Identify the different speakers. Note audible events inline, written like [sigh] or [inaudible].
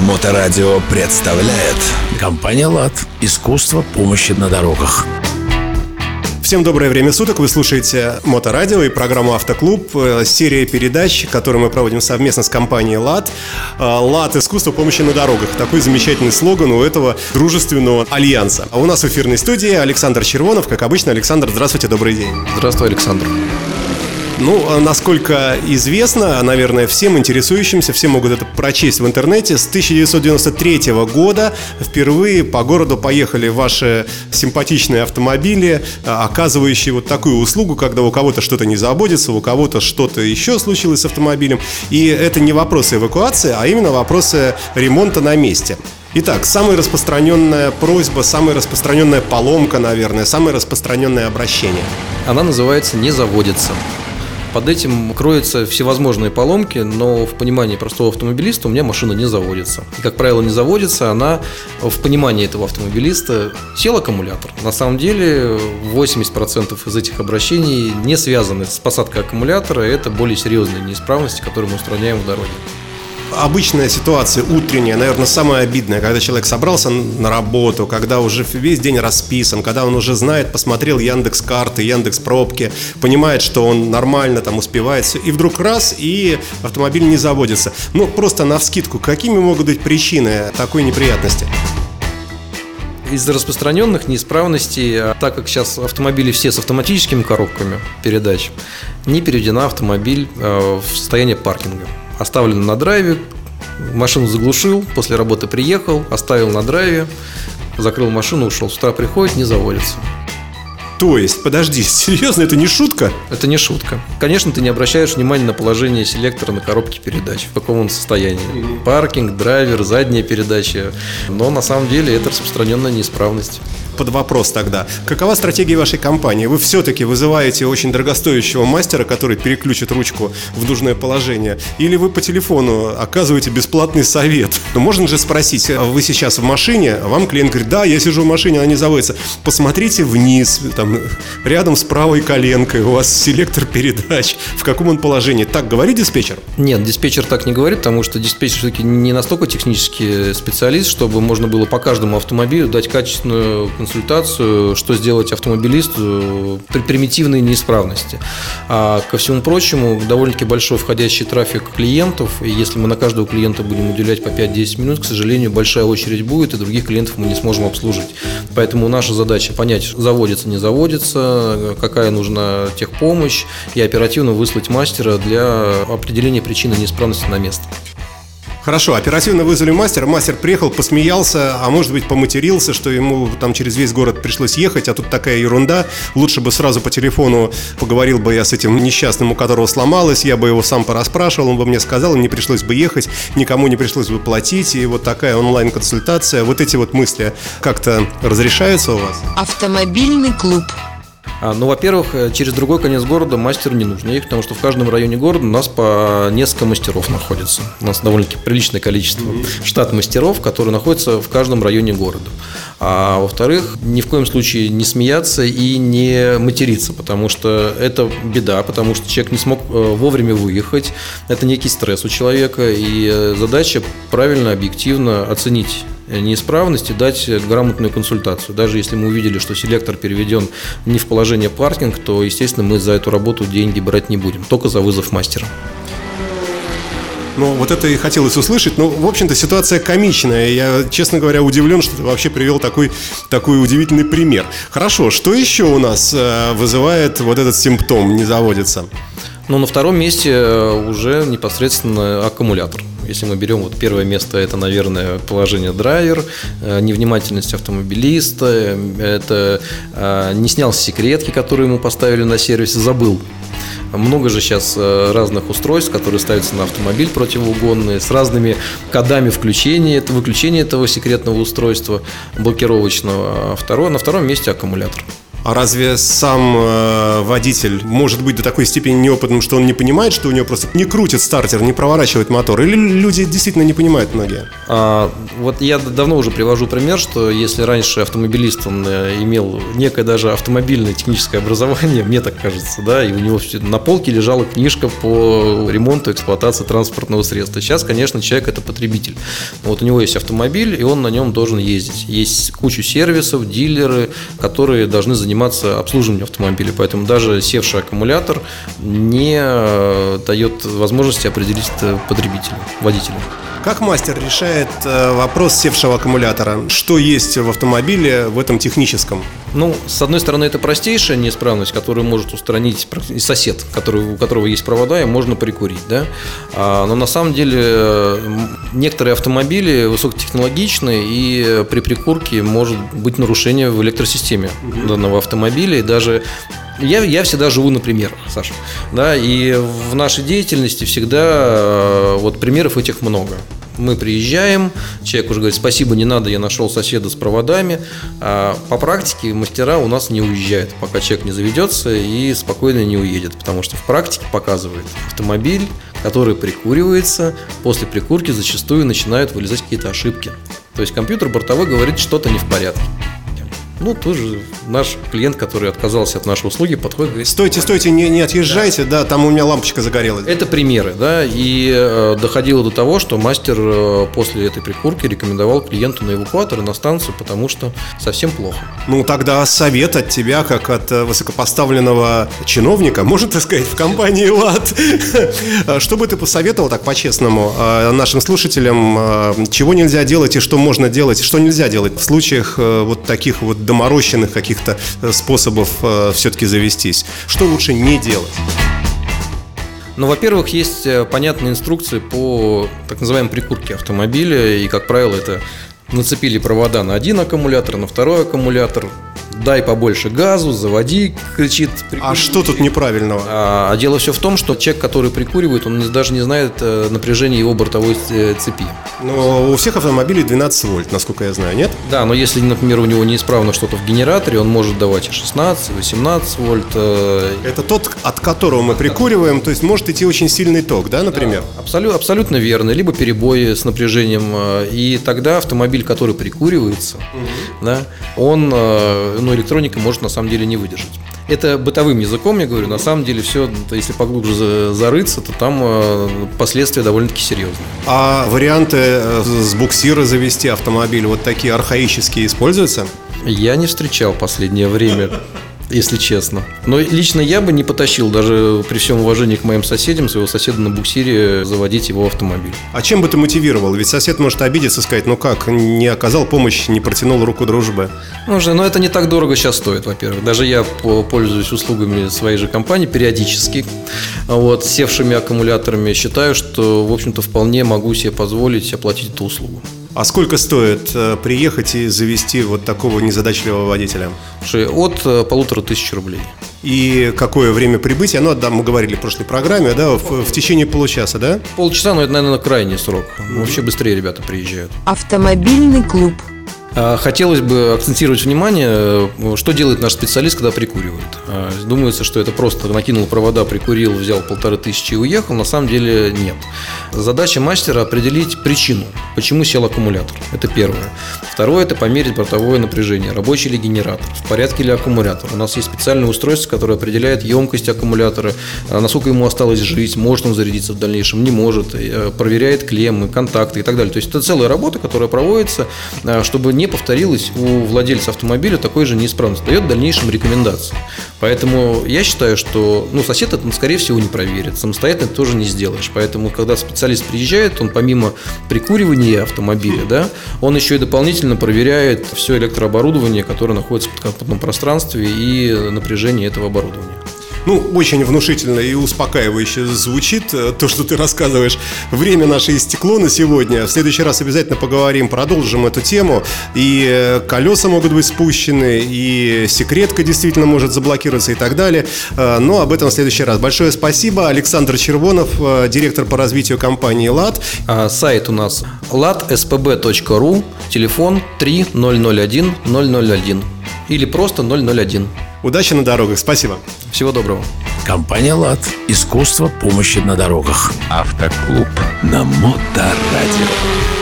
Speaker 1: Моторадио представляет
Speaker 2: Компания «Лад». Искусство помощи на дорогах.
Speaker 3: Всем доброе время суток. Вы слушаете Моторадио и программу Автоклуб. Э, серия передач, которую мы проводим совместно с компанией ЛАД. Э, ЛАД искусство помощи на дорогах. Такой замечательный слоган у этого дружественного альянса. А у нас в эфирной студии Александр Червонов. Как обычно, Александр, здравствуйте, добрый день.
Speaker 4: Здравствуй, Александр.
Speaker 3: Ну, а насколько известно, наверное, всем интересующимся, все могут это прочесть в интернете, с 1993 года впервые по городу поехали ваши симпатичные автомобили, а, оказывающие вот такую услугу, когда у кого-то что-то не заботится, у кого-то что-то еще случилось с автомобилем. И это не вопросы эвакуации, а именно вопросы ремонта на месте. Итак, самая распространенная просьба, самая распространенная поломка, наверное, самое распространенное обращение.
Speaker 4: Она называется «не заводится». Под этим кроются всевозможные поломки, но в понимании простого автомобилиста у меня машина не заводится. И, как правило, не заводится она в понимании этого автомобилиста сел аккумулятор. На самом деле 80% из этих обращений не связаны с посадкой аккумулятора, это более серьезные неисправности, которые мы устраняем в дороге
Speaker 3: обычная ситуация утренняя, наверное, самая обидная, когда человек собрался на работу, когда уже весь день расписан, когда он уже знает, посмотрел Яндекс карты, Яндекс пробки, понимает, что он нормально там успевает, все, и вдруг раз, и автомобиль не заводится. Ну, просто на вскидку, какими могут быть причины такой неприятности?
Speaker 4: из распространенных неисправностей, а так как сейчас автомобили все с автоматическими коробками передач, не переведена автомобиль э, в состояние паркинга оставлен на драйве, машину заглушил, после работы приехал, оставил на драйве, закрыл машину, ушел. С утра приходит, не заводится.
Speaker 3: То есть, подожди, [laughs] серьезно, это не шутка?
Speaker 4: Это не шутка. Конечно, ты не обращаешь внимания на положение селектора на коробке передач, в каком он состоянии. Паркинг, драйвер, задняя передача. Но на самом деле это распространенная неисправность
Speaker 3: под вопрос тогда. Какова стратегия вашей компании? Вы все-таки вызываете очень дорогостоящего мастера, который переключит ручку в нужное положение? Или вы по телефону оказываете бесплатный совет? Ну, можно же спросить, а вы сейчас в машине, а вам клиент говорит, да, я сижу в машине, она не заводится. Посмотрите вниз, там, рядом с правой коленкой, у вас селектор передач. В каком он положении? Так говорит диспетчер?
Speaker 4: Нет, диспетчер так не говорит, потому что диспетчер все-таки не настолько технический специалист, чтобы можно было по каждому автомобилю дать качественную консультацию что сделать автомобилисту при примитивной неисправности. А ко всему прочему, довольно-таки большой входящий трафик клиентов, и если мы на каждого клиента будем уделять по 5-10 минут, к сожалению, большая очередь будет, и других клиентов мы не сможем обслужить. Поэтому наша задача понять, заводится, не заводится, какая нужна техпомощь, и оперативно выслать мастера для определения причины неисправности на место.
Speaker 3: Хорошо, оперативно вызвали мастера, мастер приехал, посмеялся, а может быть поматерился, что ему там через весь город пришлось ехать, а тут такая ерунда. Лучше бы сразу по телефону поговорил бы я с этим несчастным, у которого сломалось, я бы его сам пораспрашивал, он бы мне сказал, не пришлось бы ехать, никому не пришлось бы платить, и вот такая онлайн-консультация. Вот эти вот мысли как-то разрешаются у вас?
Speaker 5: Автомобильный клуб.
Speaker 4: А, ну, во-первых, э, через другой конец города мастеру не нужно ехать, потому что в каждом районе города у нас по несколько мастеров находится. У нас довольно-таки приличное количество штат мастеров, которые находятся в каждом районе города. А во-вторых, ни в коем случае не смеяться и не материться, потому что это беда, потому что человек не смог э, вовремя выехать. Это некий стресс у человека, и э, задача правильно, объективно оценить неисправности, дать грамотную консультацию. Даже если мы увидели, что селектор переведен не в положение паркинг, то, естественно, мы за эту работу деньги брать не будем, только за вызов мастера.
Speaker 3: Ну, вот это и хотелось услышать. Ну, в общем-то, ситуация комичная. Я, честно говоря, удивлен, что ты вообще привел такой, такой удивительный пример. Хорошо, что еще у нас э, вызывает вот этот симптом «не заводится»?
Speaker 4: Ну, на втором месте э, уже непосредственно аккумулятор. Если мы берем вот первое место, это, наверное, положение драйвер, э, невнимательность автомобилиста, это э, не снял секретки, которые ему поставили на сервисе, забыл много же сейчас э, разных устройств, которые ставятся на автомобиль противоугонные, с разными кодами включения, выключения этого секретного устройства блокировочного. А второе, на втором месте аккумулятор.
Speaker 3: А разве сам э, водитель может быть до такой степени неопытным, что он не понимает, что у него просто не крутит стартер, не проворачивает мотор? Или люди действительно не понимают многие?
Speaker 4: А, вот я давно уже привожу пример, что если раньше автомобилист он э, имел некое даже автомобильное техническое образование, мне так кажется, да, и у него на полке лежала книжка по ремонту и эксплуатации транспортного средства. Сейчас, конечно, человек это потребитель. Вот у него есть автомобиль, и он на нем должен ездить. Есть кучу сервисов, дилеры, которые должны заниматься заниматься обслуживанием автомобиля. Поэтому даже севший аккумулятор не э, дает возможности определить это потребителю, водителю.
Speaker 3: Как мастер решает э, вопрос севшего аккумулятора? Что есть в автомобиле в этом техническом?
Speaker 4: Ну, с одной стороны, это простейшая неисправность, которую может устранить сосед, который, у которого есть провода, и можно прикурить, да. А, но на самом деле некоторые автомобили высокотехнологичны, и при прикурке может быть нарушение в электросистеме данного автомобиля, и даже я, я всегда живу на примерах, Саша. Да, и в нашей деятельности всегда э, вот примеров этих много. Мы приезжаем, человек уже говорит, спасибо, не надо, я нашел соседа с проводами. А по практике мастера у нас не уезжают, пока человек не заведется и спокойно не уедет, потому что в практике показывает автомобиль, который прикуривается, после прикурки зачастую начинают вылезать какие-то ошибки. То есть компьютер бортовой говорит, что-то не в порядке. Ну, тоже наш клиент, который отказался от нашей услуги, подходит и говорит...
Speaker 3: Стойте, стойте, не, не отъезжайте, да. да, там у меня лампочка загорелась.
Speaker 4: Это примеры, да, и э, доходило до того, что мастер э, после этой прикурки рекомендовал клиенту на эвакуатор и на станцию, потому что совсем плохо.
Speaker 3: Ну, тогда совет от тебя, как от э, высокопоставленного чиновника, можно так сказать, в компании ЛАД. [laughs] Что бы ты посоветовал так по-честному э, нашим слушателям, э, чего нельзя делать и что можно делать, что нельзя делать в случаях вот таких вот доморощенных каких-то э, способов э, все-таки завестись? Что лучше не делать?
Speaker 4: Ну, во-первых, есть э, понятные инструкции по так называемой прикурке автомобиля, и, как правило, это нацепили провода на один аккумулятор, на второй аккумулятор, дай побольше газу, заводи, кричит.
Speaker 3: А что тут неправильного?
Speaker 4: А, а дело все в том, что человек, который прикуривает, он даже не знает э, напряжения его бортовой э, цепи.
Speaker 3: Но у всех автомобилей 12 вольт, насколько я знаю, нет?
Speaker 4: Да, но если, например, у него неисправно что-то в генераторе, он может давать и 16, 18 вольт. Э,
Speaker 3: Это тот, от которого мы прикуриваем, то есть может идти очень сильный ток, да, например?
Speaker 4: Да, абсолютно, абсолютно верно. Либо перебои с напряжением. И тогда автомобиль, который прикуривается, угу. да, он ну, электроника может на самом деле не выдержать. Это бытовым языком, я говорю, на самом деле все, если поглубже зарыться, то там э, последствия довольно-таки серьезные.
Speaker 3: А варианты э, с буксира завести автомобиль, вот такие архаические используются?
Speaker 4: Я не встречал в последнее время если честно. Но лично я бы не потащил, даже при всем уважении к моим соседям, своего соседа на буксире заводить его автомобиль.
Speaker 3: А чем бы ты мотивировал? Ведь сосед может обидеться и сказать, ну как, не оказал помощь, не протянул руку дружбы.
Speaker 4: Ну же, но это не так дорого сейчас стоит, во-первых. Даже я пользуюсь услугами своей же компании периодически. Вот, севшими аккумуляторами считаю, что, в общем-то, вполне могу себе позволить оплатить эту услугу.
Speaker 3: А сколько стоит э, приехать и завести вот такого незадачливого водителя?
Speaker 4: От э, полутора тысяч рублей.
Speaker 3: И какое время прибытия? Ну, да, мы говорили в прошлой программе, да, в, в течение получаса, да?
Speaker 4: Полчаса, но это, наверное, крайний срок. Вообще быстрее ребята приезжают.
Speaker 5: Автомобильный клуб.
Speaker 4: А, хотелось бы акцентировать внимание, э, что делает наш специалист, когда прикуривает. А, думается, что это просто накинул провода, прикурил, взял полторы тысячи и уехал. На самом деле нет. Задача мастера определить причину, почему сел аккумулятор. Это первое. Второе – это померить бортовое напряжение, рабочий ли генератор, в порядке ли аккумулятор. У нас есть специальное устройство, которое определяет емкость аккумулятора, а, насколько ему осталось жить, может он зарядиться в дальнейшем, не может, э, проверяет клеммы, контакты и так далее. То есть это целая работа, которая проводится, чтобы не повторилось у владельца автомобиля такой же неисправности, дает в дальнейшем рекомендации. Поэтому я считаю, что ну, сосед это, скорее всего, не проверит, самостоятельно это тоже не сделаешь. Поэтому, когда специалист приезжает, он помимо прикуривания автомобиля, да, он еще и дополнительно проверяет все электрооборудование, которое находится в подкапотном пространстве и напряжение этого оборудования.
Speaker 3: Ну, очень внушительно и успокаивающе звучит э, то, что ты рассказываешь. Время наше истекло на сегодня. В следующий раз обязательно поговорим, продолжим эту тему. И э, колеса могут быть спущены, и секретка действительно может заблокироваться и так далее. Э, но об этом в следующий раз. Большое спасибо. Александр Червонов, директор по развитию компании ЛАД.
Speaker 4: А, сайт у нас ladspb.ru, телефон 3001 001 или просто 001.
Speaker 3: Удачи на дорогах. Спасибо.
Speaker 4: Всего доброго.
Speaker 2: Компания «ЛАД». Искусство помощи на дорогах.
Speaker 1: Автоклуб на Моторадио.